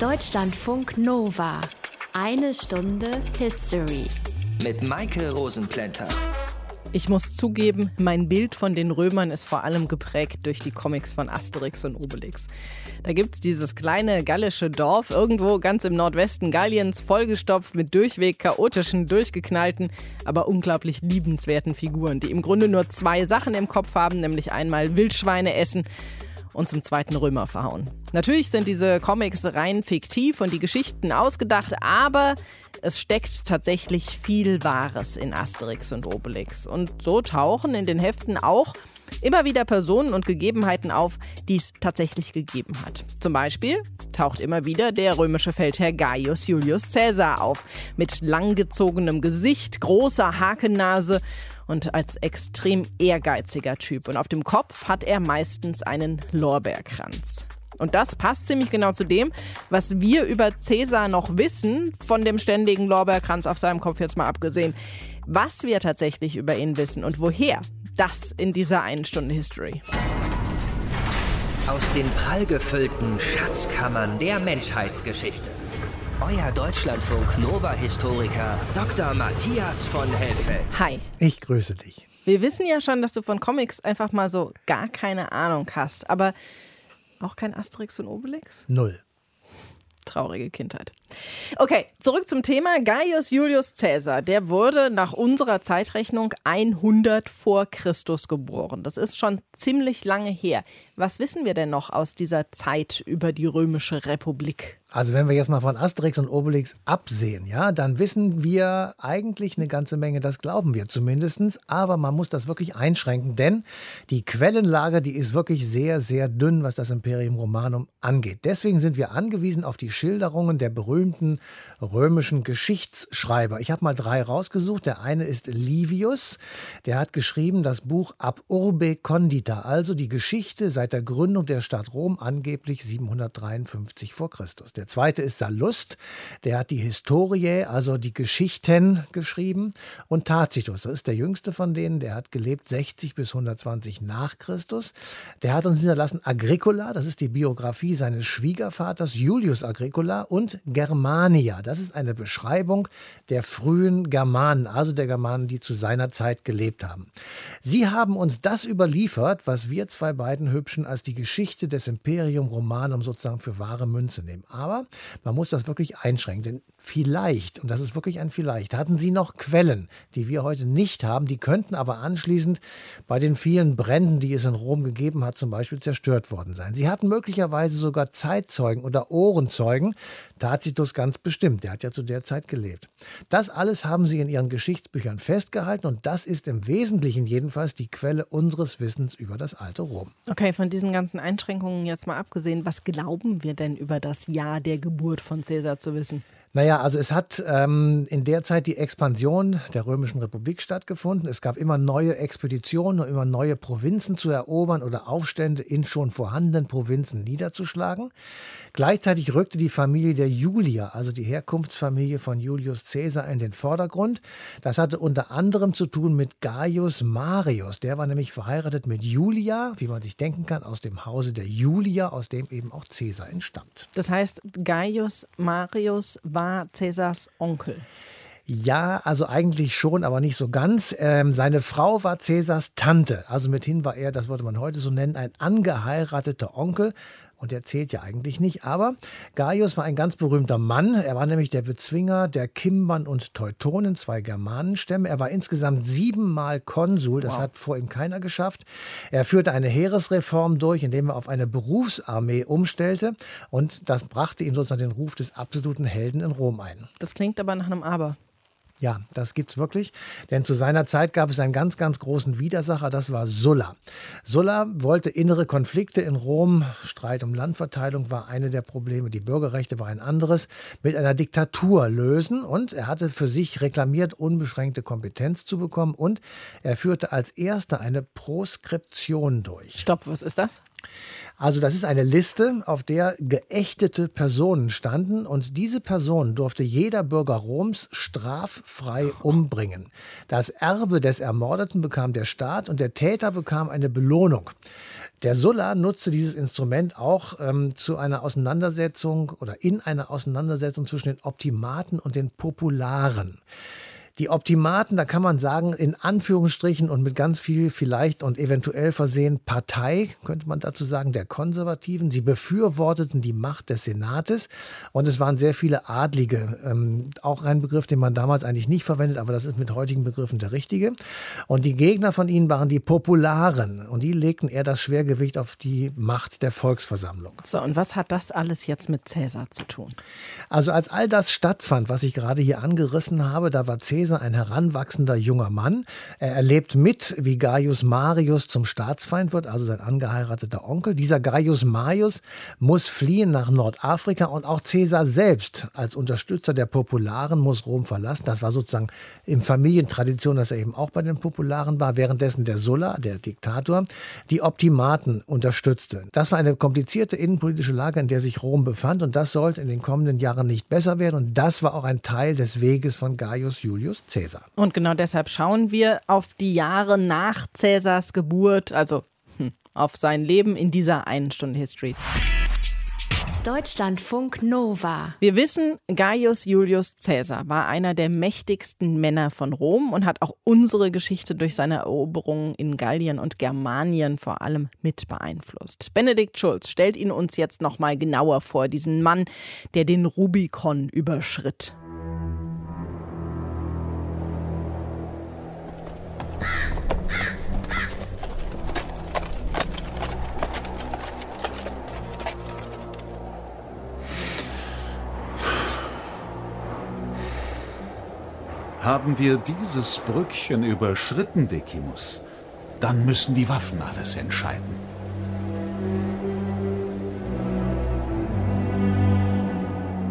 Deutschlandfunk Nova. Eine Stunde History. Mit Maike Rosenplanter. Ich muss zugeben, mein Bild von den Römern ist vor allem geprägt durch die Comics von Asterix und Obelix. Da gibt es dieses kleine gallische Dorf irgendwo ganz im Nordwesten Galliens, vollgestopft mit durchweg chaotischen, durchgeknallten, aber unglaublich liebenswerten Figuren, die im Grunde nur zwei Sachen im Kopf haben, nämlich einmal Wildschweine essen und zum zweiten Römer verhauen. Natürlich sind diese Comics rein fiktiv und die Geschichten ausgedacht, aber es steckt tatsächlich viel Wahres in Asterix und Obelix. Und so tauchen in den Heften auch immer wieder Personen und Gegebenheiten auf, die es tatsächlich gegeben hat. Zum Beispiel taucht immer wieder der römische Feldherr Gaius Julius Caesar auf, mit langgezogenem Gesicht, großer Hakennase und als extrem ehrgeiziger Typ. Und auf dem Kopf hat er meistens einen Lorbeerkranz. Und das passt ziemlich genau zu dem, was wir über Cäsar noch wissen, von dem ständigen Lorbeerkranz auf seinem Kopf jetzt mal abgesehen. Was wir tatsächlich über ihn wissen und woher, das in dieser einen Stunde History. Aus den prallgefüllten Schatzkammern der Menschheitsgeschichte. Euer Deutschlandfunk Nova-Historiker Dr. Matthias von Helfeld. Hi. Ich grüße dich. Wir wissen ja schon, dass du von Comics einfach mal so gar keine Ahnung hast, aber auch kein Asterix und Obelix? Null. Traurige Kindheit. Okay, zurück zum Thema. Gaius Julius Caesar, der wurde nach unserer Zeitrechnung 100 vor Christus geboren. Das ist schon ziemlich lange her. Was wissen wir denn noch aus dieser Zeit über die römische Republik? Also wenn wir jetzt mal von Asterix und Obelix absehen, ja, dann wissen wir eigentlich eine ganze Menge, das glauben wir zumindest, aber man muss das wirklich einschränken, denn die Quellenlage, die ist wirklich sehr, sehr dünn, was das Imperium Romanum angeht. Deswegen sind wir angewiesen auf die Schilderungen der berühmten römischen Geschichtsschreiber. Ich habe mal drei rausgesucht. Der eine ist Livius, der hat geschrieben das Buch Ab Urbe Condita, also die Geschichte seit der Gründung der Stadt Rom, angeblich 753 vor Christus. Der zweite ist Sallust, der hat die Historie, also die Geschichten geschrieben. Und Tacitus, das ist der jüngste von denen, der hat gelebt 60 bis 120 nach Christus. Der hat uns hinterlassen Agricola, das ist die Biografie seines Schwiegervaters Julius Agricola und Germania, das ist eine Beschreibung der frühen Germanen, also der Germanen, die zu seiner Zeit gelebt haben. Sie haben uns das überliefert, was wir zwei beiden Hübschen als die Geschichte des Imperium Romanum sozusagen für wahre Münze nehmen. Aber man muss das wirklich einschränken. Denn vielleicht, und das ist wirklich ein vielleicht, hatten sie noch Quellen, die wir heute nicht haben. Die könnten aber anschließend bei den vielen Bränden, die es in Rom gegeben hat, zum Beispiel zerstört worden sein. Sie hatten möglicherweise sogar Zeitzeugen oder Ohrenzeugen. Tacitus ganz bestimmt, der hat ja zu der Zeit gelebt. Das alles haben sie in ihren Geschichtsbüchern festgehalten und das ist im Wesentlichen jedenfalls die Quelle unseres Wissens über das alte Rom. Okay, von diesen ganzen Einschränkungen jetzt mal abgesehen, was glauben wir denn über das Jahr der Geburt von Caesar zu wissen? Naja, also es hat ähm, in der Zeit die Expansion der Römischen Republik stattgefunden. Es gab immer neue Expeditionen und immer neue Provinzen zu erobern oder Aufstände in schon vorhandenen Provinzen niederzuschlagen. Gleichzeitig rückte die Familie der Julier, also die Herkunftsfamilie von Julius Caesar, in den Vordergrund. Das hatte unter anderem zu tun mit Gaius Marius. Der war nämlich verheiratet mit Julia, wie man sich denken kann, aus dem Hause der Julier, aus dem eben auch Caesar entstammt. Das heißt, Gaius Marius war war Cäsars Onkel. Ja, also eigentlich schon, aber nicht so ganz. Ähm, seine Frau war Cäsars Tante. Also mithin war er, das würde man heute so nennen, ein angeheirateter Onkel. Und der zählt ja eigentlich nicht. Aber Gaius war ein ganz berühmter Mann. Er war nämlich der Bezwinger der Kimbern und Teutonen, zwei Germanenstämme. Er war insgesamt siebenmal Konsul. Das wow. hat vor ihm keiner geschafft. Er führte eine Heeresreform durch, indem er auf eine Berufsarmee umstellte. Und das brachte ihm sozusagen den Ruf des absoluten Helden in Rom ein. Das klingt aber nach einem Aber. Ja, das gibt es wirklich. Denn zu seiner Zeit gab es einen ganz, ganz großen Widersacher, das war Sulla. Sulla wollte innere Konflikte in Rom, Streit um Landverteilung war eine der Probleme, die Bürgerrechte war ein anderes, mit einer Diktatur lösen. Und er hatte für sich reklamiert, unbeschränkte Kompetenz zu bekommen. Und er führte als erster eine Proskription durch. Stopp, was ist das? Also das ist eine Liste, auf der geächtete Personen standen und diese Person durfte jeder Bürger Roms straffrei umbringen. Das Erbe des Ermordeten bekam der Staat und der Täter bekam eine Belohnung. Der Sulla nutzte dieses Instrument auch ähm, zu einer Auseinandersetzung oder in einer Auseinandersetzung zwischen den Optimaten und den Popularen. Die Optimaten, da kann man sagen, in Anführungsstrichen und mit ganz viel vielleicht und eventuell versehen Partei, könnte man dazu sagen, der Konservativen. Sie befürworteten die Macht des Senates und es waren sehr viele Adlige. Ähm, auch ein Begriff, den man damals eigentlich nicht verwendet, aber das ist mit heutigen Begriffen der richtige. Und die Gegner von ihnen waren die Popularen und die legten eher das Schwergewicht auf die Macht der Volksversammlung. So, und was hat das alles jetzt mit Cäsar zu tun? Also als all das stattfand, was ich gerade hier angerissen habe, da war Cäsar Caesar ein heranwachsender junger Mann. Er erlebt mit, wie Gaius Marius zum Staatsfeind wird, also sein angeheirateter Onkel. Dieser Gaius Marius muss fliehen nach Nordafrika und auch Caesar selbst als Unterstützer der Popularen muss Rom verlassen. Das war sozusagen in Familientradition, dass er eben auch bei den Popularen war, währenddessen der Sulla, der Diktator, die Optimaten unterstützte. Das war eine komplizierte innenpolitische Lage, in der sich Rom befand und das sollte in den kommenden Jahren nicht besser werden und das war auch ein Teil des Weges von Gaius Julius Julius Caesar. Und genau deshalb schauen wir auf die Jahre nach Caesars Geburt, also hm, auf sein Leben in dieser einen Stunde History. Deutschlandfunk Nova. Wir wissen, Gaius Julius Caesar war einer der mächtigsten Männer von Rom und hat auch unsere Geschichte durch seine Eroberungen in Gallien und Germanien vor allem mit beeinflusst. Benedikt Schulz stellt ihn uns jetzt noch mal genauer vor, diesen Mann, der den Rubikon überschritt. Haben wir dieses Brückchen überschritten, Decimus, dann müssen die Waffen alles entscheiden.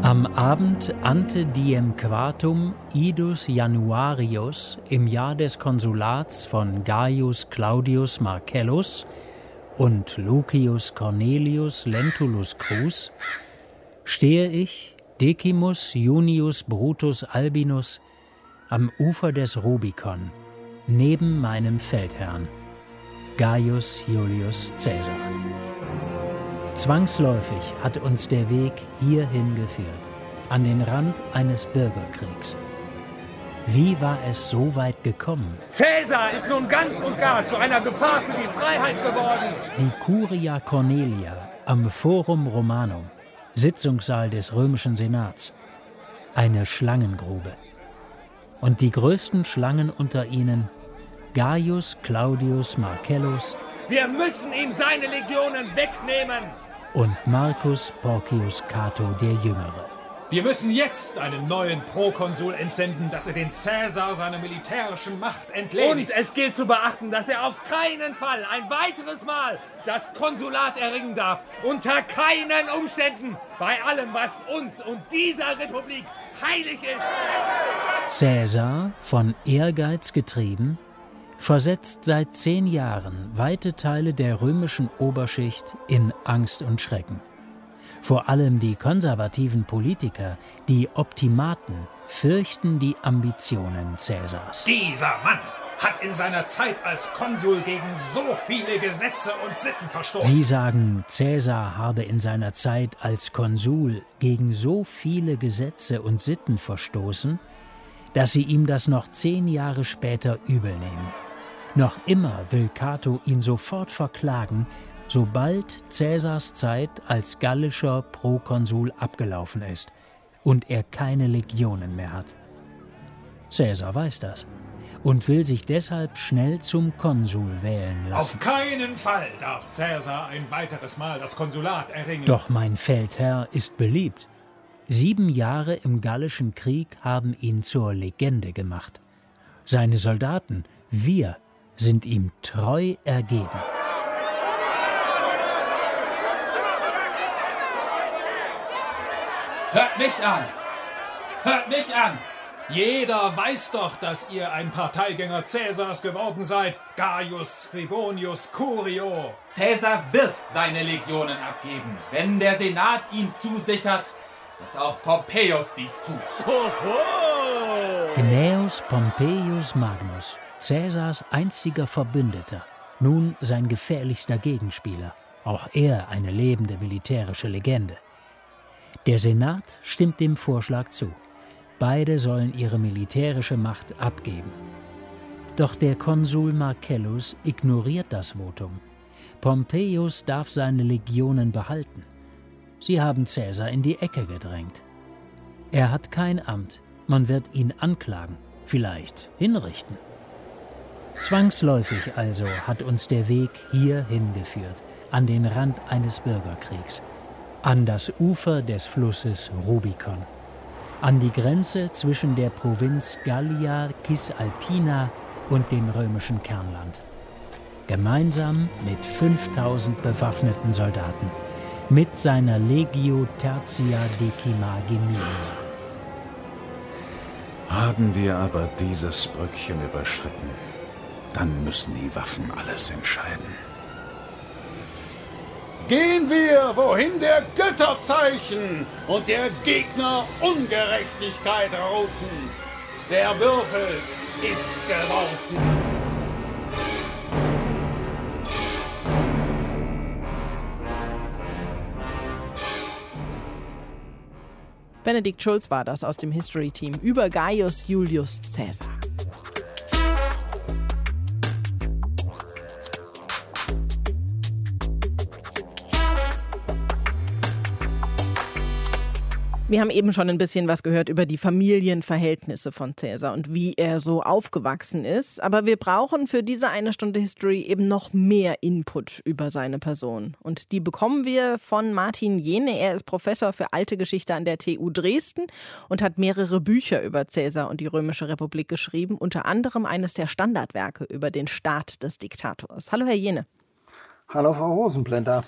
Am Abend ante diem quartum idus Januarius im Jahr des Konsulats von Gaius Claudius Marcellus und Lucius Cornelius Lentulus Crus stehe ich, Decimus Junius Brutus Albinus, am Ufer des Rubikon, neben meinem Feldherrn, Gaius Julius Caesar. Zwangsläufig hat uns der Weg hierhin geführt, an den Rand eines Bürgerkriegs. Wie war es so weit gekommen? Cäsar ist nun ganz und gar zu einer Gefahr für die Freiheit geworden. Die Curia Cornelia am Forum Romanum, Sitzungssaal des römischen Senats. Eine Schlangengrube und die größten Schlangen unter ihnen Gaius Claudius Marcellus. Wir müssen ihm seine Legionen wegnehmen. Und Marcus Porcius Cato der Jüngere. Wir müssen jetzt einen neuen Prokonsul entsenden, dass er den Cäsar seiner militärischen Macht entledigt. Und es gilt zu beachten, dass er auf keinen Fall ein weiteres Mal das Konsulat erringen darf. Unter keinen Umständen. Bei allem, was uns und dieser Republik heilig ist. Cäsar, von Ehrgeiz getrieben, versetzt seit zehn Jahren weite Teile der römischen Oberschicht in Angst und Schrecken. Vor allem die konservativen Politiker, die Optimaten, fürchten die Ambitionen Cäsars. Dieser Mann hat in seiner Zeit als Konsul gegen so viele Gesetze und Sitten verstoßen. Sie sagen, Cäsar habe in seiner Zeit als Konsul gegen so viele Gesetze und Sitten verstoßen, dass sie ihm das noch zehn Jahre später übel nehmen. Noch immer will Cato ihn sofort verklagen, sobald Cäsars Zeit als gallischer Prokonsul abgelaufen ist und er keine Legionen mehr hat. Cäsar weiß das und will sich deshalb schnell zum Konsul wählen lassen. Auf keinen Fall darf Cäsar ein weiteres Mal das Konsulat erringen. Doch mein Feldherr ist beliebt. Sieben Jahre im Gallischen Krieg haben ihn zur Legende gemacht. Seine Soldaten, wir, sind ihm treu ergeben. Hört mich an! Hört mich an! Jeder weiß doch, dass ihr ein Parteigänger Cäsars geworden seid. Gaius Scribonius Curio. Cäsar wird seine Legionen abgeben, wenn der Senat ihm zusichert, dass auch Pompeius dies tut. Hoho! Gnaeus Pompeius Magnus, Cäsars einziger Verbündeter, nun sein gefährlichster Gegenspieler, auch er eine lebende militärische Legende. Der Senat stimmt dem Vorschlag zu. Beide sollen ihre militärische Macht abgeben. Doch der Konsul Marcellus ignoriert das Votum. Pompeius darf seine Legionen behalten. Sie haben Caesar in die Ecke gedrängt. Er hat kein Amt, man wird ihn anklagen, vielleicht hinrichten. Zwangsläufig also hat uns der Weg hier hingeführt, an den Rand eines Bürgerkriegs, an das Ufer des Flusses Rubicon an die Grenze zwischen der Provinz Gallia Cisalpina und dem römischen Kernland. Gemeinsam mit 5000 bewaffneten Soldaten, mit seiner Legio Tertia Decima Geminia. Haben wir aber dieses Brückchen überschritten, dann müssen die Waffen alles entscheiden. Gehen wir, wohin der Götterzeichen und der Gegner Ungerechtigkeit rufen. Der Würfel ist geworfen. Benedikt Schulz war das aus dem History Team über Gaius Julius Caesar. Wir haben eben schon ein bisschen was gehört über die Familienverhältnisse von Cäsar und wie er so aufgewachsen ist. Aber wir brauchen für diese eine Stunde History eben noch mehr Input über seine Person. Und die bekommen wir von Martin Jene. Er ist Professor für alte Geschichte an der TU Dresden und hat mehrere Bücher über Cäsar und die Römische Republik geschrieben. Unter anderem eines der Standardwerke über den Staat des Diktators. Hallo, Herr Jene. Hallo, Frau Rosenblender.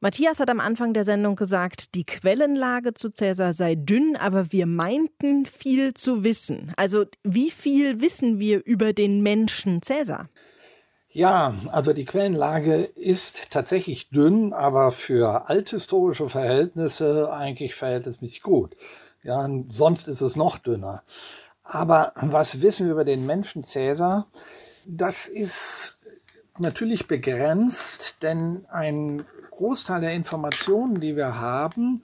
Matthias hat am Anfang der Sendung gesagt, die Quellenlage zu Cäsar sei dünn, aber wir meinten viel zu wissen. Also wie viel wissen wir über den Menschen Cäsar? Ja, also die Quellenlage ist tatsächlich dünn, aber für althistorische Verhältnisse eigentlich verhältnismäßig gut. Ja, sonst ist es noch dünner. Aber was wissen wir über den Menschen Cäsar? Das ist natürlich begrenzt, denn ein Großteil der Informationen, die wir haben,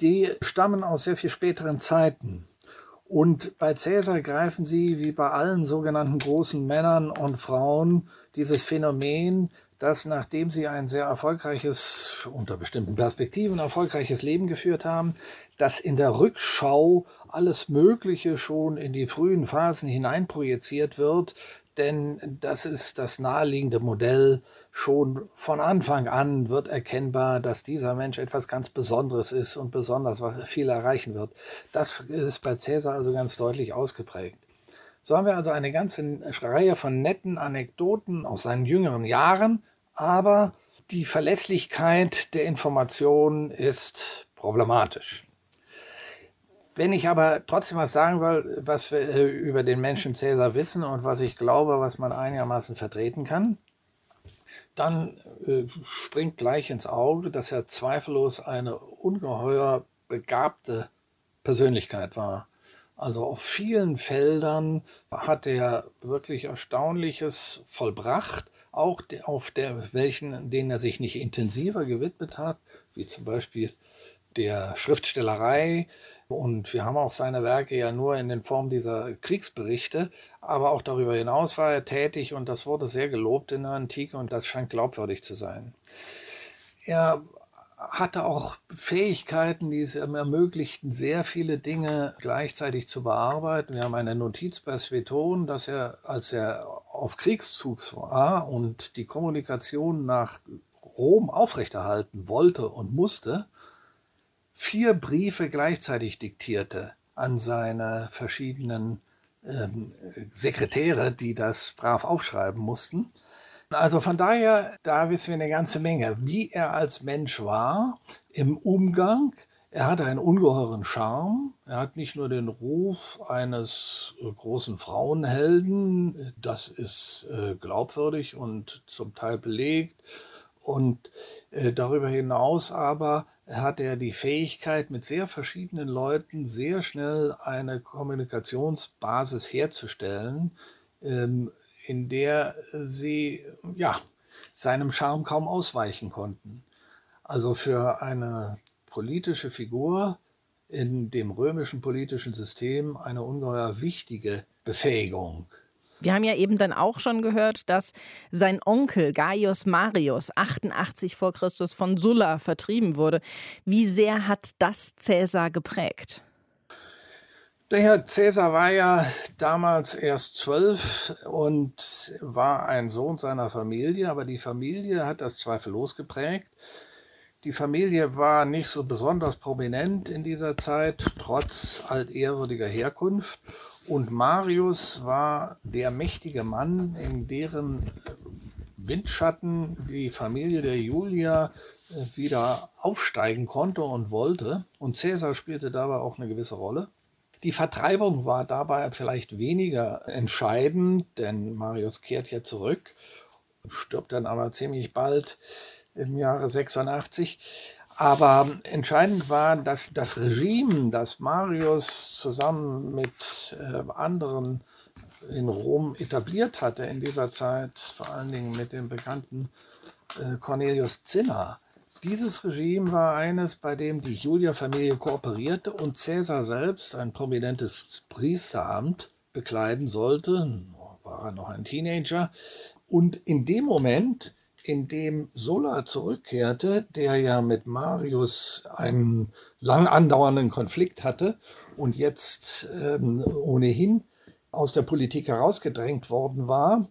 die stammen aus sehr viel späteren Zeiten. Und bei Cäsar greifen sie, wie bei allen sogenannten großen Männern und Frauen, dieses Phänomen, dass nachdem sie ein sehr erfolgreiches, unter bestimmten Perspektiven erfolgreiches Leben geführt haben, dass in der Rückschau alles Mögliche schon in die frühen Phasen hineinprojiziert wird, denn das ist das naheliegende Modell schon von Anfang an wird erkennbar, dass dieser Mensch etwas ganz Besonderes ist und besonders viel erreichen wird. Das ist bei Cäsar also ganz deutlich ausgeprägt. So haben wir also eine ganze Reihe von netten Anekdoten aus seinen jüngeren Jahren, aber die Verlässlichkeit der Information ist problematisch. Wenn ich aber trotzdem was sagen will, was wir äh, über den Menschen Cäsar wissen und was ich glaube, was man einigermaßen vertreten kann, dann äh, springt gleich ins Auge, dass er zweifellos eine ungeheuer begabte Persönlichkeit war. Also auf vielen Feldern hat er wirklich Erstaunliches vollbracht, auch auf der, welchen, denen er sich nicht intensiver gewidmet hat, wie zum Beispiel der Schriftstellerei, und wir haben auch seine Werke ja nur in den Form dieser Kriegsberichte, aber auch darüber hinaus war er tätig und das wurde sehr gelobt in der Antike und das scheint glaubwürdig zu sein. Er hatte auch Fähigkeiten, die es ihm ermöglichten, sehr viele Dinge gleichzeitig zu bearbeiten. Wir haben eine Notiz bei Sveton, dass er, als er auf Kriegszug war und die Kommunikation nach Rom aufrechterhalten wollte und musste, vier Briefe gleichzeitig diktierte an seine verschiedenen ähm, Sekretäre, die das brav aufschreiben mussten. Also von daher, da wissen wir eine ganze Menge, wie er als Mensch war, im Umgang, Er hat einen ungeheuren Charme. Er hat nicht nur den Ruf eines äh, großen Frauenhelden, das ist äh, glaubwürdig und zum Teil belegt. Und äh, darüber hinaus aber hat er die Fähigkeit, mit sehr verschiedenen Leuten sehr schnell eine Kommunikationsbasis herzustellen, ähm, in der sie ja, seinem Charme kaum ausweichen konnten. Also für eine politische Figur in dem römischen politischen System eine ungeheuer wichtige Befähigung. Wir haben ja eben dann auch schon gehört, dass sein Onkel Gaius Marius 88 vor Christus von Sulla vertrieben wurde. Wie sehr hat das Cäsar geprägt? Herr Cäsar war ja damals erst zwölf und war ein Sohn seiner Familie, aber die Familie hat das zweifellos geprägt. Die Familie war nicht so besonders prominent in dieser Zeit, trotz altehrwürdiger Herkunft. Und Marius war der mächtige Mann, in deren Windschatten die Familie der Julia äh, wieder aufsteigen konnte und wollte. Und Caesar spielte dabei auch eine gewisse Rolle. Die Vertreibung war dabei vielleicht weniger entscheidend, denn Marius kehrt ja zurück, stirbt dann aber ziemlich bald im Jahre 86. Aber entscheidend war, dass das Regime, das Marius zusammen mit äh, anderen in Rom etabliert hatte in dieser Zeit, vor allen Dingen mit dem bekannten äh, Cornelius Cinna, dieses Regime war eines, bei dem die Julia-Familie kooperierte und Caesar selbst ein prominentes Priesteramt bekleiden sollte, war er noch ein Teenager. Und in dem Moment in dem Sulla zurückkehrte, der ja mit Marius einen lang andauernden Konflikt hatte und jetzt ähm, ohnehin aus der Politik herausgedrängt worden war,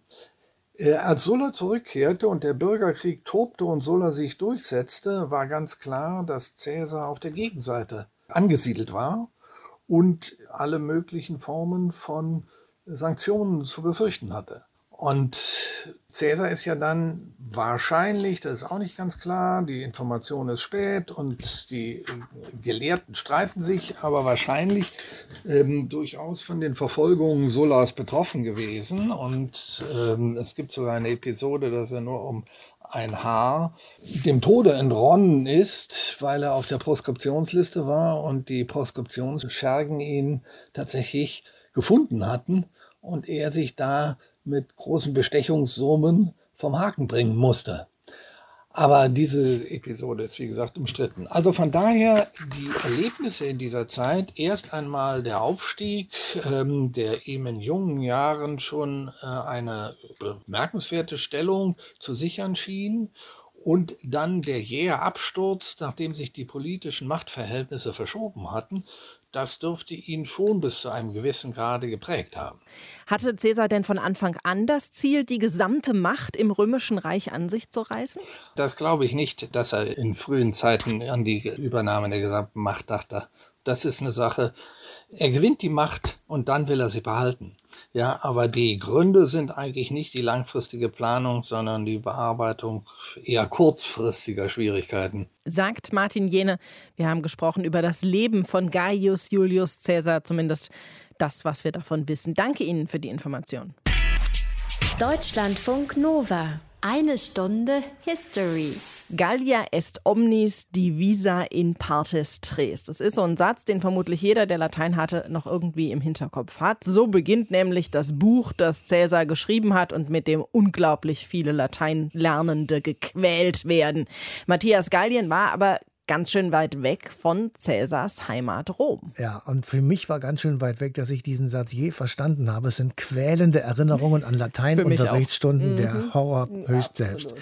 äh, als Sulla zurückkehrte und der Bürgerkrieg tobte und Sulla sich durchsetzte, war ganz klar, dass Caesar auf der Gegenseite angesiedelt war und alle möglichen Formen von Sanktionen zu befürchten hatte. Und Cäsar ist ja dann wahrscheinlich, das ist auch nicht ganz klar, die Information ist spät und die Gelehrten streiten sich, aber wahrscheinlich ähm, durchaus von den Verfolgungen Sullas betroffen gewesen. Und ähm, es gibt sogar eine Episode, dass er nur um ein Haar dem Tode entronnen ist, weil er auf der Proskriptionsliste war und die Proskriptionsschergen ihn tatsächlich gefunden hatten und er sich da mit großen Bestechungssummen vom Haken bringen musste. Aber diese Episode ist, wie gesagt, umstritten. Also von daher die Erlebnisse in dieser Zeit. Erst einmal der Aufstieg, ähm, der ihm in jungen Jahren schon äh, eine bemerkenswerte Stellung zu sichern schien. Und dann der jähe Absturz, nachdem sich die politischen Machtverhältnisse verschoben hatten, das dürfte ihn schon bis zu einem gewissen Grade geprägt haben. Hatte Caesar denn von Anfang an das Ziel, die gesamte Macht im römischen Reich an sich zu reißen? Das glaube ich nicht, dass er in frühen Zeiten an die Übernahme der gesamten Macht dachte. Das ist eine Sache. Er gewinnt die Macht und dann will er sie behalten. Ja, aber die Gründe sind eigentlich nicht die langfristige Planung, sondern die Bearbeitung eher kurzfristiger Schwierigkeiten. Sagt Martin Jene. Wir haben gesprochen über das Leben von Gaius Julius Caesar, zumindest das, was wir davon wissen. Danke Ihnen für die Information. Deutschlandfunk Nova. Eine Stunde History. Gallia est omnis divisa in partes tres. Das ist so ein Satz, den vermutlich jeder, der Latein hatte, noch irgendwie im Hinterkopf hat. So beginnt nämlich das Buch, das Cäsar geschrieben hat und mit dem unglaublich viele Lateinlernende gequält werden. Matthias Gallien war aber ganz schön weit weg von Cäsars Heimat Rom. Ja, und für mich war ganz schön weit weg, dass ich diesen Satz je verstanden habe. Es sind quälende Erinnerungen an Lateinunterrichtsstunden, mhm. der Horror höchst selbst.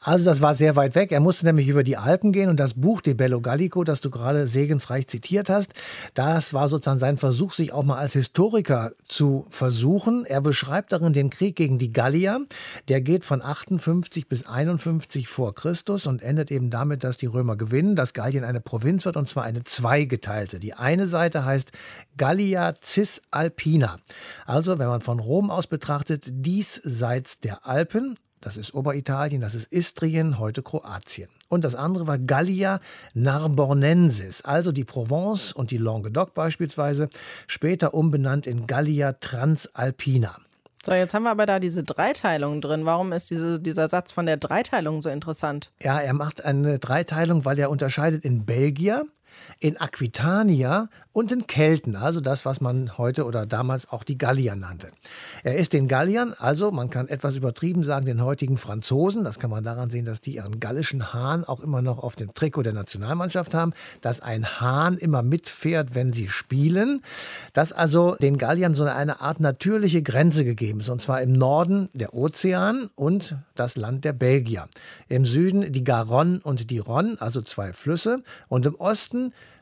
Also das war sehr weit weg. Er musste nämlich über die Alpen gehen und das Buch De Bello Gallico, das du gerade segensreich zitiert hast, das war sozusagen sein Versuch, sich auch mal als Historiker zu versuchen. Er beschreibt darin den Krieg gegen die Gallier. Der geht von 58 bis 51 vor Christus und endet eben damit, dass die Römer gewinnen. Das dass Gallien eine Provinz wird, und zwar eine zweigeteilte. Die eine Seite heißt Gallia Cisalpina. Also, wenn man von Rom aus betrachtet, diesseits der Alpen, das ist Oberitalien, das ist Istrien, heute Kroatien. und das andere war Gallia Narbonensis, also die Provence und die Languedoc beispielsweise, später umbenannt in Gallia Transalpina. So, jetzt haben wir aber da diese Dreiteilung drin. Warum ist diese, dieser Satz von der Dreiteilung so interessant? Ja, er macht eine Dreiteilung, weil er unterscheidet in Belgier, in Aquitania und in Kelten, also das, was man heute oder damals auch die Gallier nannte. Er ist den Galliern, also man kann etwas übertrieben sagen, den heutigen Franzosen, das kann man daran sehen, dass die ihren gallischen Hahn auch immer noch auf dem Trikot der Nationalmannschaft haben, dass ein Hahn immer mitfährt, wenn sie spielen, dass also den Galliern so eine Art natürliche Grenze gegeben ist, und zwar im Norden der Ozean und das Land der Belgier. Im Süden die Garonne und die Rhone, also zwei Flüsse, und im Osten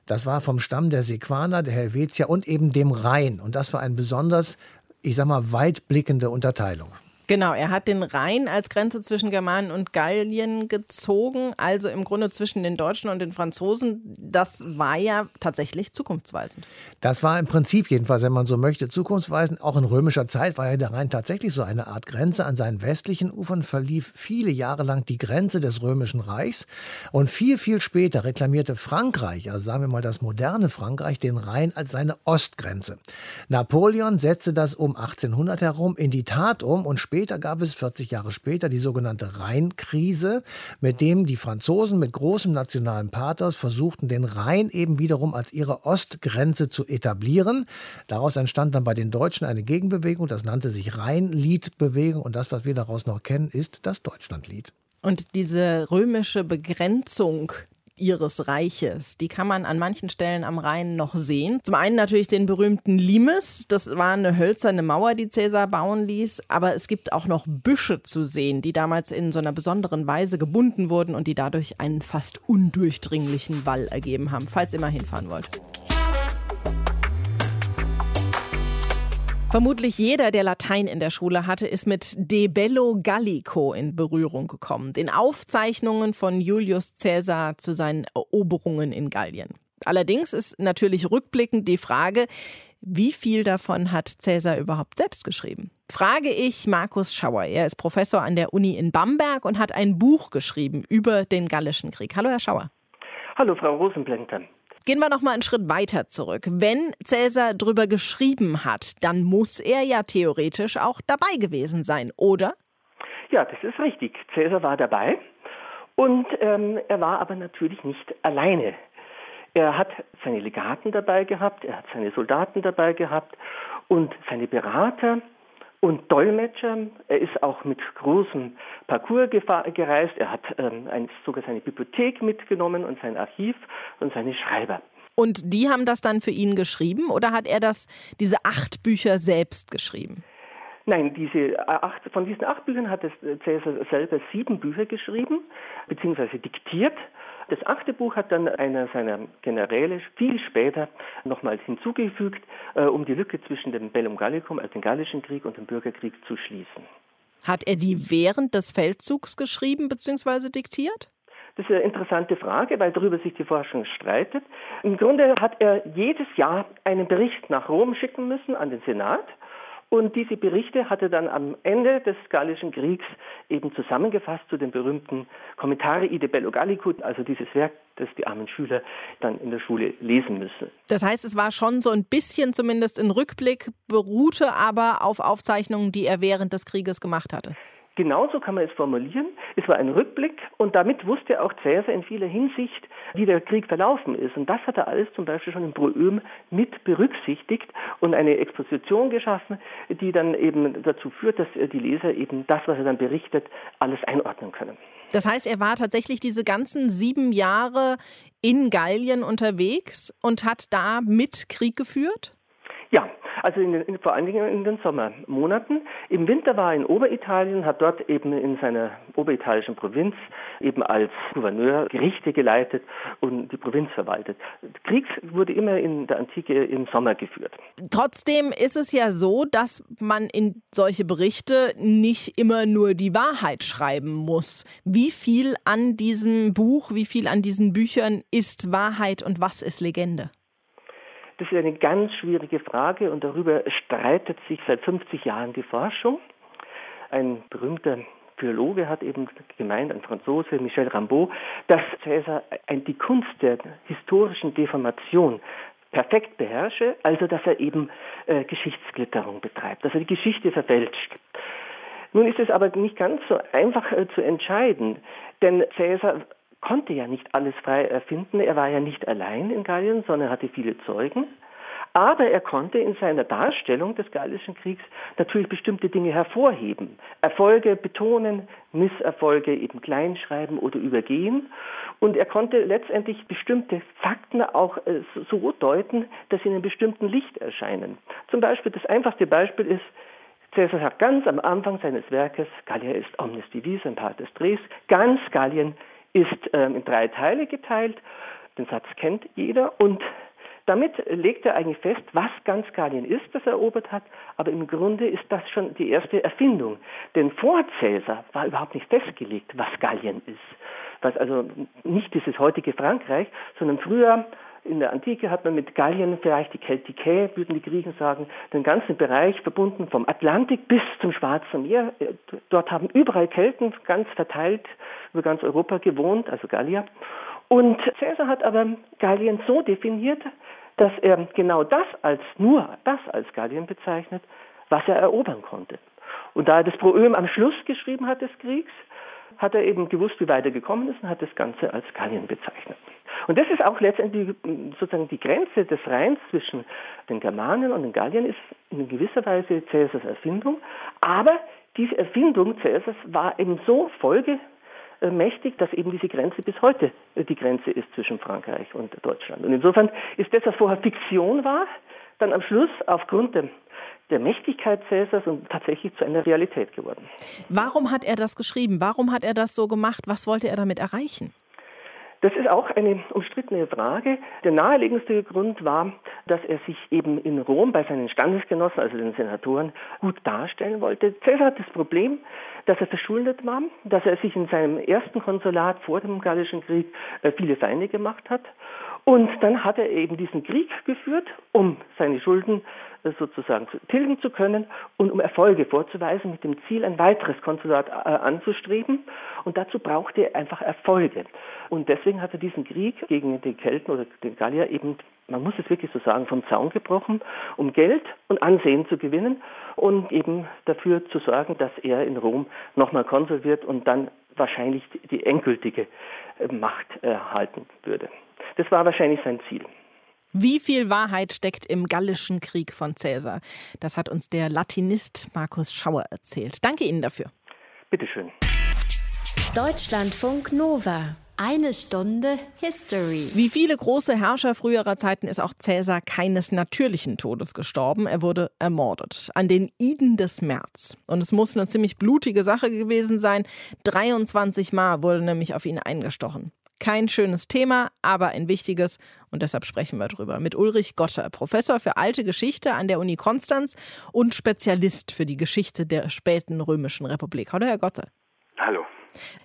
das war vom Stamm der Sequaner, der Helvetier und eben dem Rhein. Und das war eine besonders, ich sag mal, weitblickende Unterteilung. Genau, er hat den Rhein als Grenze zwischen Germanen und Gallien gezogen, also im Grunde zwischen den Deutschen und den Franzosen. Das war ja tatsächlich zukunftsweisend. Das war im Prinzip jedenfalls, wenn man so möchte, zukunftsweisend. Auch in römischer Zeit war ja der Rhein tatsächlich so eine Art Grenze. An seinen westlichen Ufern verlief viele Jahre lang die Grenze des römischen Reichs. Und viel, viel später reklamierte Frankreich, also sagen wir mal das moderne Frankreich, den Rhein als seine Ostgrenze. Napoleon setzte das um 1800 herum in die Tat um und später Später gab es, 40 Jahre später, die sogenannte Rheinkrise, mit dem die Franzosen mit großem nationalen Pathos versuchten, den Rhein eben wiederum als ihre Ostgrenze zu etablieren. Daraus entstand dann bei den Deutschen eine Gegenbewegung, das nannte sich Rheinliedbewegung und das, was wir daraus noch kennen, ist das Deutschlandlied. Und diese römische Begrenzung ihres Reiches. Die kann man an manchen Stellen am Rhein noch sehen. Zum einen natürlich den berühmten Limes. Das war eine hölzerne Mauer, die Cäsar bauen ließ. Aber es gibt auch noch Büsche zu sehen, die damals in so einer besonderen Weise gebunden wurden und die dadurch einen fast undurchdringlichen Wall ergeben haben, falls ihr mal hinfahren wollt. Vermutlich jeder, der Latein in der Schule hatte, ist mit De Bello Gallico in Berührung gekommen, den Aufzeichnungen von Julius Caesar zu seinen Eroberungen in Gallien. Allerdings ist natürlich rückblickend die Frage, wie viel davon hat Caesar überhaupt selbst geschrieben? Frage ich Markus Schauer. Er ist Professor an der Uni in Bamberg und hat ein Buch geschrieben über den Gallischen Krieg. Hallo, Herr Schauer. Hallo, Frau Rosenblender. Gehen wir noch mal einen Schritt weiter zurück. Wenn Cäsar drüber geschrieben hat, dann muss er ja theoretisch auch dabei gewesen sein, oder? Ja, das ist richtig. Cäsar war dabei und ähm, er war aber natürlich nicht alleine. Er hat seine Legaten dabei gehabt, er hat seine Soldaten dabei gehabt und seine Berater und Dolmetscher. Er ist auch mit großem Parcours gereist. Er hat ähm, sogar seine Bibliothek mitgenommen und sein Archiv und seine Schreiber. Und die haben das dann für ihn geschrieben oder hat er das, diese acht Bücher selbst geschrieben? Nein, diese acht, von diesen acht Büchern hat Cäsar selber sieben Bücher geschrieben, beziehungsweise diktiert. Das achte Buch hat dann einer seiner Generäle viel später nochmals hinzugefügt, äh, um die Lücke zwischen dem Bellum Gallicum, also dem Gallischen Krieg, und dem Bürgerkrieg zu schließen. Hat er die während des Feldzugs geschrieben bzw. diktiert? Das ist eine interessante Frage, weil darüber sich die Forschung streitet. Im Grunde hat er jedes Jahr einen Bericht nach Rom schicken müssen an den Senat und diese Berichte hat er dann am Ende des Gallischen Kriegs eben zusammengefasst zu den berühmten Commentari de Bello Gallico, also dieses Werk, das die armen Schüler dann in der Schule lesen müssen. Das heißt, es war schon so ein bisschen zumindest ein Rückblick, beruhte aber auf Aufzeichnungen, die er während des Krieges gemacht hatte. Genauso kann man es formulieren. Es war ein Rückblick und damit wusste auch Cäsar in vieler Hinsicht, wie der Krieg verlaufen ist. Und das hat er alles zum Beispiel schon im Proöm mit berücksichtigt und eine Exposition geschaffen, die dann eben dazu führt, dass die Leser eben das, was er dann berichtet, alles einordnen können. Das heißt, er war tatsächlich diese ganzen sieben Jahre in Gallien unterwegs und hat da mit Krieg geführt? Ja, also in den, in, vor allen Dingen in den Sommermonaten. Im Winter war er in Oberitalien, hat dort eben in seiner oberitalischen Provinz eben als Gouverneur Gerichte geleitet und die Provinz verwaltet. Krieg wurde immer in der Antike im Sommer geführt. Trotzdem ist es ja so, dass man in solche Berichte nicht immer nur die Wahrheit schreiben muss. Wie viel an diesem Buch, wie viel an diesen Büchern ist Wahrheit und was ist Legende? Das ist eine ganz schwierige Frage und darüber streitet sich seit 50 Jahren die Forschung. Ein berühmter Philologe hat eben gemeint, ein Franzose, Michel Rambaud, dass Cäsar die Kunst der historischen Deformation perfekt beherrsche, also dass er eben äh, Geschichtsklitterung betreibt, dass er die Geschichte verfälscht. Nun ist es aber nicht ganz so einfach äh, zu entscheiden, denn Cäsar konnte ja nicht alles frei erfinden. Er war ja nicht allein in Gallien, sondern hatte viele Zeugen. Aber er konnte in seiner Darstellung des Gallischen Kriegs natürlich bestimmte Dinge hervorheben, Erfolge betonen, Misserfolge eben kleinschreiben oder übergehen. Und er konnte letztendlich bestimmte Fakten auch äh, so deuten, dass sie in einem bestimmten Licht erscheinen. Zum Beispiel, das einfachste Beispiel ist, Caesar sagt ganz am Anfang seines Werkes, Gallia ist omnis divisa in partes tres, ganz Gallien ist ähm, in drei Teile geteilt. Den Satz kennt jeder und damit legt er eigentlich fest, was ganz Gallien ist, das er erobert hat, aber im Grunde ist das schon die erste Erfindung. Denn vor Caesar war überhaupt nicht festgelegt, was Gallien ist. Was also nicht dieses heutige Frankreich, sondern früher in der Antike hat man mit Gallien vielleicht die Keltikae, würden die Griechen sagen, den ganzen Bereich verbunden vom Atlantik bis zum Schwarzen Meer. Dort haben überall Kelten ganz verteilt über ganz Europa gewohnt, also Gallier. Und Caesar hat aber Gallien so definiert, dass er genau das als nur das als Gallien bezeichnet, was er erobern konnte. Und da er das Proem am Schluss geschrieben hat des Kriegs, hat er eben gewusst, wie weit er gekommen ist und hat das Ganze als Gallien bezeichnet. Und das ist auch letztendlich sozusagen die Grenze des Rheins zwischen den Germanen und den Galliern ist in gewisser Weise Caesars Erfindung. Aber diese Erfindung Caesars war eben so Folge äh, mächtig, dass eben diese Grenze bis heute äh, die Grenze ist zwischen Frankreich und Deutschland. Und insofern ist das, was vorher Fiktion war, dann am Schluss aufgrund der, der Mächtigkeit Cäsars und tatsächlich zu einer Realität geworden. Warum hat er das geschrieben? Warum hat er das so gemacht? Was wollte er damit erreichen? Das ist auch eine umstrittene Frage. Der naheliegendste Grund war, dass er sich eben in Rom bei seinen Standesgenossen, also den Senatoren, gut darstellen wollte. Caesar hat das Problem, dass er verschuldet war, dass er sich in seinem ersten Konsulat vor dem Gallischen Krieg äh, viele Feinde gemacht hat. Und dann hat er eben diesen Krieg geführt, um seine Schulden äh, sozusagen tilgen zu können und um Erfolge vorzuweisen, mit dem Ziel, ein weiteres Konsulat äh, anzustreben. Und dazu brauchte er einfach Erfolge. Und deswegen hat er diesen Krieg gegen die Kelten oder den Gallier eben, man muss es wirklich so sagen, vom Zaun gebrochen, um Geld und Ansehen zu gewinnen und eben dafür zu sorgen, dass er in Rom nochmal Konsul wird und dann wahrscheinlich die endgültige äh, Macht erhalten würde. Das war wahrscheinlich sein Ziel. Wie viel Wahrheit steckt im Gallischen Krieg von Caesar? Das hat uns der Latinist Markus Schauer erzählt. Danke Ihnen dafür. Bitteschön. Deutschlandfunk Nova. Eine Stunde History. Wie viele große Herrscher früherer Zeiten ist auch Cäsar keines natürlichen Todes gestorben. Er wurde ermordet. An den Iden des März. Und es muss eine ziemlich blutige Sache gewesen sein. 23 Mal wurde nämlich auf ihn eingestochen. Kein schönes Thema, aber ein wichtiges und deshalb sprechen wir drüber mit Ulrich Gotter, Professor für alte Geschichte an der Uni Konstanz und Spezialist für die Geschichte der späten römischen Republik. Hallo, Herr Gotter. Hallo.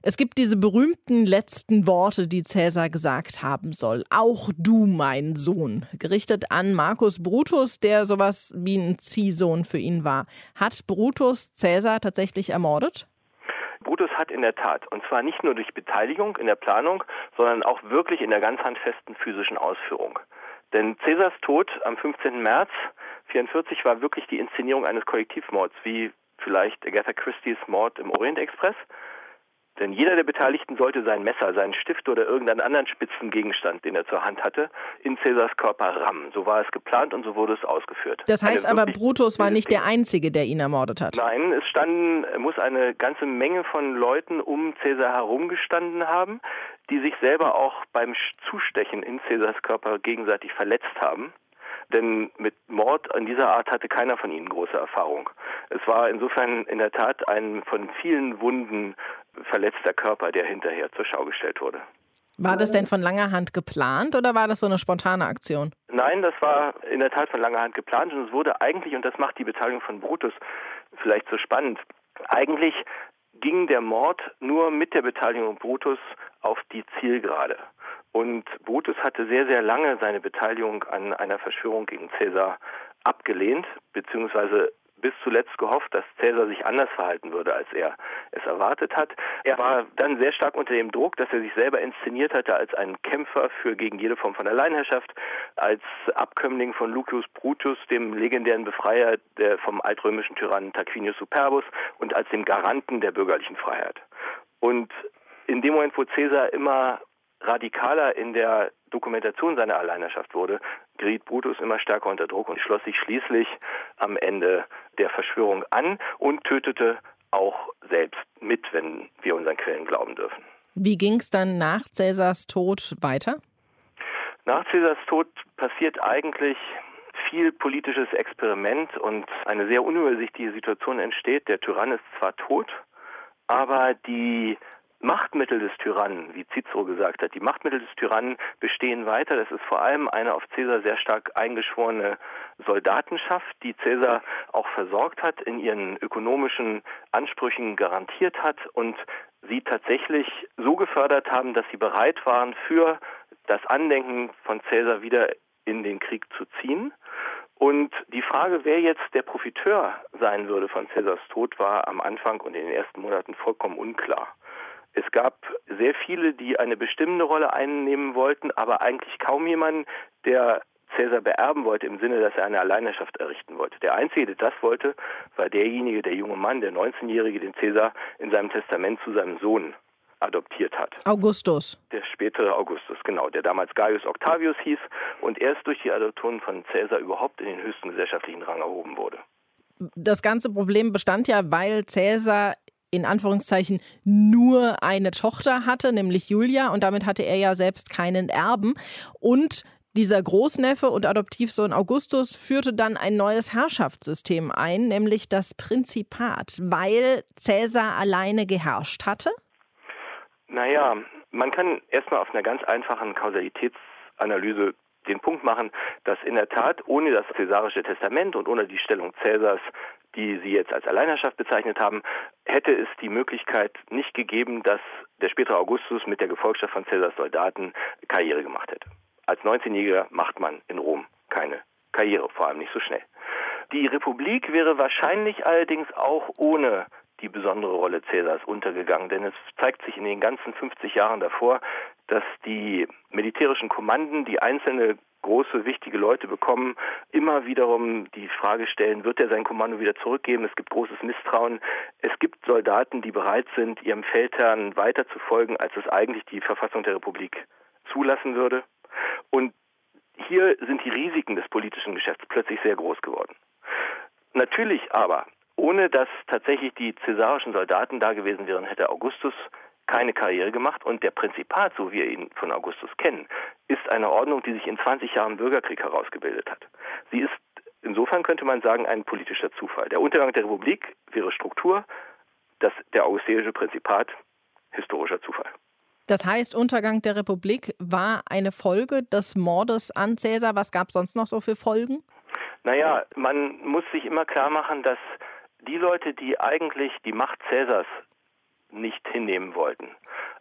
Es gibt diese berühmten letzten Worte, die Cäsar gesagt haben soll. Auch du, mein Sohn. Gerichtet an Marcus Brutus, der sowas wie ein Ziehsohn für ihn war. Hat Brutus Cäsar tatsächlich ermordet? Brutus hat in der Tat, und zwar nicht nur durch Beteiligung in der Planung, sondern auch wirklich in der ganz handfesten physischen Ausführung. Denn Cäsars Tod am 15. März 44 war wirklich die Inszenierung eines Kollektivmords, wie vielleicht Agatha Christie's Mord im Orient Express. Denn jeder der Beteiligten sollte sein Messer, seinen Stift oder irgendeinen anderen spitzen Gegenstand, den er zur Hand hatte, in Cäsars Körper rammen. So war es geplant und so wurde es ausgeführt. Das heißt aber, Brutus war nicht der Einzige, der ihn ermordet hat. Nein, es standen, muss eine ganze Menge von Leuten um Cäsar herumgestanden haben, die sich selber auch beim Zustechen in Cäsars Körper gegenseitig verletzt haben denn mit Mord an dieser Art hatte keiner von ihnen große Erfahrung. Es war insofern in der Tat ein von vielen Wunden verletzter Körper, der hinterher zur Schau gestellt wurde. War das denn von langer Hand geplant oder war das so eine spontane Aktion? Nein, das war in der Tat von langer Hand geplant und es wurde eigentlich, und das macht die Beteiligung von Brutus vielleicht so spannend, eigentlich ging der Mord nur mit der Beteiligung Brutus auf die Zielgerade. Und Brutus hatte sehr, sehr lange seine Beteiligung an einer Verschwörung gegen Caesar abgelehnt, beziehungsweise bis zuletzt gehofft, dass Cäsar sich anders verhalten würde, als er es erwartet hat. Er war dann sehr stark unter dem Druck, dass er sich selber inszeniert hatte als ein Kämpfer für gegen jede Form von Alleinherrschaft, als Abkömmling von Lucius Brutus, dem legendären Befreier vom altrömischen Tyrannen Tarquinius Superbus und als dem Garanten der bürgerlichen Freiheit. Und in dem Moment, wo Cäsar immer radikaler in der Dokumentation seiner Alleinherrschaft wurde, geriet Brutus immer stärker unter Druck und schloss sich schließlich am Ende der Verschwörung an und tötete auch selbst mit, wenn wir unseren Quellen glauben dürfen. Wie ging es dann nach Cäsars Tod weiter? Nach Cäsars Tod passiert eigentlich viel politisches Experiment und eine sehr unübersichtliche Situation entsteht. Der Tyrann ist zwar tot, aber die Machtmittel des Tyrannen, wie Cicero gesagt hat, die Machtmittel des Tyrannen bestehen weiter. Das ist vor allem eine auf Cäsar sehr stark eingeschworene Soldatenschaft, die Cäsar auch versorgt hat, in ihren ökonomischen Ansprüchen garantiert hat und sie tatsächlich so gefördert haben, dass sie bereit waren, für das Andenken von Cäsar wieder in den Krieg zu ziehen. Und die Frage, wer jetzt der Profiteur sein würde von Cäsars Tod, war am Anfang und in den ersten Monaten vollkommen unklar. Es gab sehr viele, die eine bestimmende Rolle einnehmen wollten, aber eigentlich kaum jemanden, der Cäsar beerben wollte im Sinne, dass er eine Alleinherrschaft errichten wollte. Der Einzige, der das wollte, war derjenige, der junge Mann, der 19-Jährige, den Cäsar in seinem Testament zu seinem Sohn adoptiert hat. Augustus. Der spätere Augustus, genau, der damals Gaius Octavius hieß und erst durch die Adoption von Cäsar überhaupt in den höchsten gesellschaftlichen Rang erhoben wurde. Das ganze Problem bestand ja, weil Cäsar in Anführungszeichen nur eine Tochter hatte, nämlich Julia, und damit hatte er ja selbst keinen Erben. Und dieser Großneffe und Adoptivsohn Augustus führte dann ein neues Herrschaftssystem ein, nämlich das Prinzipat, weil Cäsar alleine geherrscht hatte? Naja, man kann erstmal auf einer ganz einfachen Kausalitätsanalyse den Punkt machen, dass in der Tat ohne das Cäsarische Testament und ohne die Stellung Cäsars die Sie jetzt als Alleinherrschaft bezeichnet haben, hätte es die Möglichkeit nicht gegeben, dass der spätere Augustus mit der Gefolgschaft von Caesars Soldaten Karriere gemacht hätte. Als 19-Jähriger macht man in Rom keine Karriere, vor allem nicht so schnell. Die Republik wäre wahrscheinlich allerdings auch ohne die besondere Rolle Cäsars untergegangen, denn es zeigt sich in den ganzen 50 Jahren davor, dass die militärischen Kommanden, die einzelne große, wichtige Leute bekommen, immer wiederum die Frage stellen, wird er sein Kommando wieder zurückgeben? Es gibt großes Misstrauen. Es gibt Soldaten, die bereit sind, ihrem Feldherrn weiter zu folgen, als es eigentlich die Verfassung der Republik zulassen würde. Und hier sind die Risiken des politischen Geschäfts plötzlich sehr groß geworden. Natürlich aber, ohne dass tatsächlich die cäsarischen Soldaten da gewesen wären, hätte Augustus keine Karriere gemacht und der Prinzipat, so wie wir ihn von Augustus kennen, ist eine Ordnung, die sich in 20 Jahren Bürgerkrieg herausgebildet hat. Sie ist insofern könnte man sagen ein politischer Zufall. Der Untergang der Republik wäre Struktur, das der augustische Prinzipat historischer Zufall. Das heißt, Untergang der Republik war eine Folge des Mordes an Cäsar. Was gab es sonst noch so für Folgen? Naja, man muss sich immer klar machen, dass die Leute, die eigentlich die Macht Cäsars nicht hinnehmen wollten,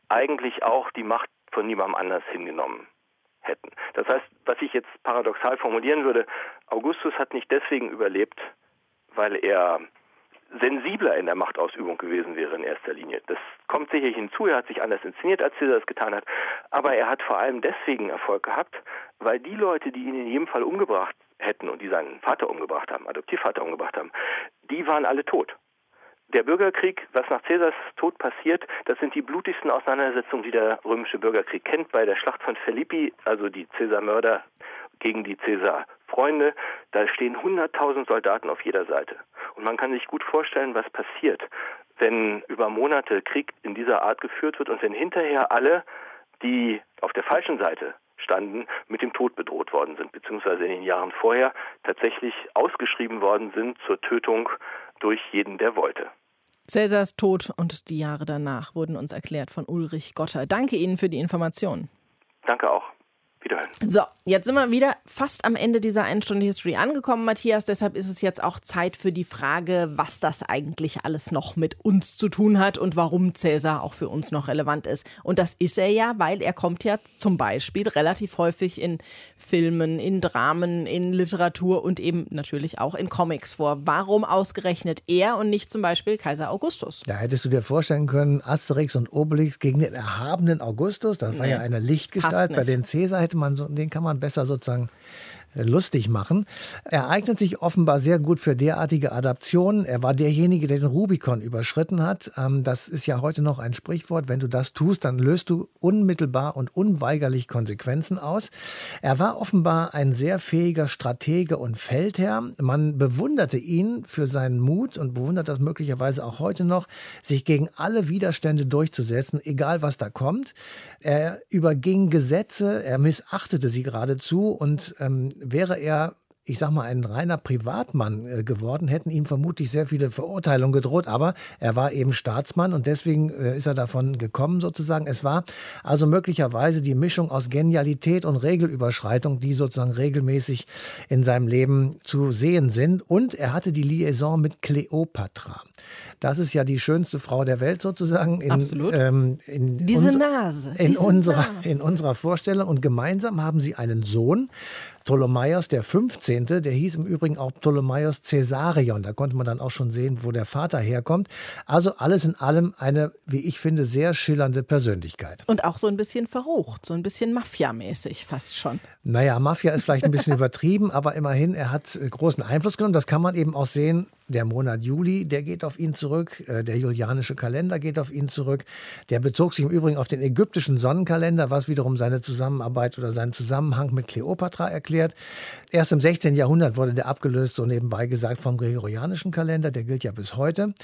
eigentlich auch die Macht von niemandem anders hingenommen hätten. Das heißt, was ich jetzt paradoxal formulieren würde, Augustus hat nicht deswegen überlebt, weil er sensibler in der Machtausübung gewesen wäre in erster Linie. Das kommt sicherlich hinzu, er hat sich anders inszeniert, als Caesar das getan hat, aber er hat vor allem deswegen Erfolg gehabt, weil die Leute, die ihn in jedem Fall umgebracht hätten und die seinen Vater umgebracht haben, Adoptivvater umgebracht haben, die waren alle tot. Der Bürgerkrieg, was nach Caesars Tod passiert, das sind die blutigsten Auseinandersetzungen, die der römische Bürgerkrieg kennt. Bei der Schlacht von Philippi, also die Caesar-Mörder gegen die Caesar-Freunde, da stehen 100.000 Soldaten auf jeder Seite. Und man kann sich gut vorstellen, was passiert, wenn über Monate Krieg in dieser Art geführt wird und wenn hinterher alle, die auf der falschen Seite standen, mit dem Tod bedroht worden sind, beziehungsweise in den Jahren vorher tatsächlich ausgeschrieben worden sind zur Tötung durch jeden, der wollte. Cäsars Tod und die Jahre danach wurden uns erklärt von Ulrich Gotter. Danke Ihnen für die Information. Danke auch. Wiederhören. So, jetzt sind wir wieder fast am Ende dieser einen Stunde History angekommen, Matthias. Deshalb ist es jetzt auch Zeit für die Frage, was das eigentlich alles noch mit uns zu tun hat und warum Cäsar auch für uns noch relevant ist. Und das ist er ja, weil er kommt ja zum Beispiel relativ häufig in Filmen, in Dramen, in Literatur und eben natürlich auch in Comics vor. Warum ausgerechnet er und nicht zum Beispiel Kaiser Augustus? Da hättest du dir vorstellen können, Asterix und Obelix gegen den erhabenen Augustus, das war Nee, ja eine Lichtgestalt. Bei den Cäsar hätte man so, den kann man besser sozusagen lustig machen. Er eignet sich offenbar sehr gut für derartige Adaptionen. Er war derjenige, der den Rubikon überschritten hat. Ähm, das ist ja heute noch ein Sprichwort. Wenn du das tust, dann löst du unmittelbar und unweigerlich Konsequenzen aus. Er war offenbar ein sehr fähiger Stratege und Feldherr. Man bewunderte ihn für seinen Mut und bewundert das möglicherweise auch heute noch, sich gegen alle Widerstände durchzusetzen, egal was da kommt. Er überging Gesetze, er missachtete sie geradezu und ähm, wäre er ich sag mal, ein reiner Privatmann äh, geworden, hätten ihm vermutlich sehr viele Verurteilungen gedroht, aber er war eben Staatsmann und deswegen äh, ist er davon gekommen sozusagen. Es war also möglicherweise die Mischung aus Genialität und Regelüberschreitung, die sozusagen regelmäßig in seinem Leben zu sehen sind. Und er hatte die Liaison mit Kleopatra. Das ist ja die schönste Frau der Welt sozusagen. In, Absolut. Ähm, in Diese Nase, In, diese unserer, Nase. in unserer Vorstellung. Und gemeinsam haben sie einen Sohn, Ptolemaios der 15., der hieß im Übrigen auch Ptolemaios Caesarion. Da konnte man dann auch schon sehen, wo der Vater herkommt. Also alles in allem eine, wie ich finde, sehr schillernde Persönlichkeit. Und auch so ein bisschen verrucht, so ein bisschen Mafia-mäßig fast schon. Naja, Mafia ist vielleicht ein bisschen übertrieben, aber immerhin, er hat äh, großen Einfluss genommen. Das kann man eben auch sehen. Der Monat Juli, der geht auf ihn zurück. Äh, Der julianische Kalender geht auf ihn zurück. Der bezog sich im Übrigen auf den ägyptischen Sonnenkalender, was wiederum seine Zusammenarbeit oder seinen Zusammenhang mit Kleopatra erklärt. Erst im 16. Jahrhundert wurde der abgelöst, so nebenbei gesagt, vom gregorianischen Kalender. Der gilt ja bis heute.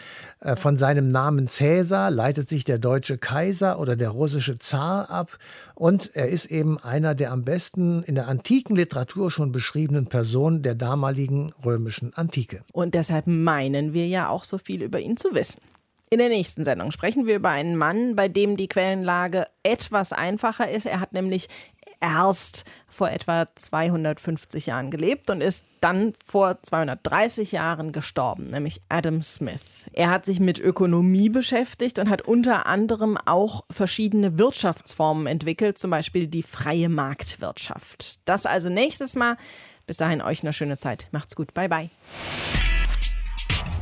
Äh, Von seinem Namen Cäsar leitet sich der deutsche Kaiser oder der russische Zar ab. Und er ist eben einer der am besten in der antiken Literatur schon beschriebenen Personen der damaligen römischen Antike. Und deshalb meinen wir ja auch so viel über ihn zu wissen. In der nächsten Sendung sprechen wir über einen Mann, bei dem die Quellenlage etwas einfacher ist. Er hat nämlich erst vor etwa 250 Jahren gelebt und ist dann vor 230 Jahren gestorben, nämlich Adam Smith. Er hat sich mit Ökonomie beschäftigt und hat unter anderem auch verschiedene Wirtschaftsformen entwickelt, zum Beispiel die freie Marktwirtschaft. Das also nächstes Mal. Bis dahin euch eine schöne Zeit. Macht's gut. Bye bye.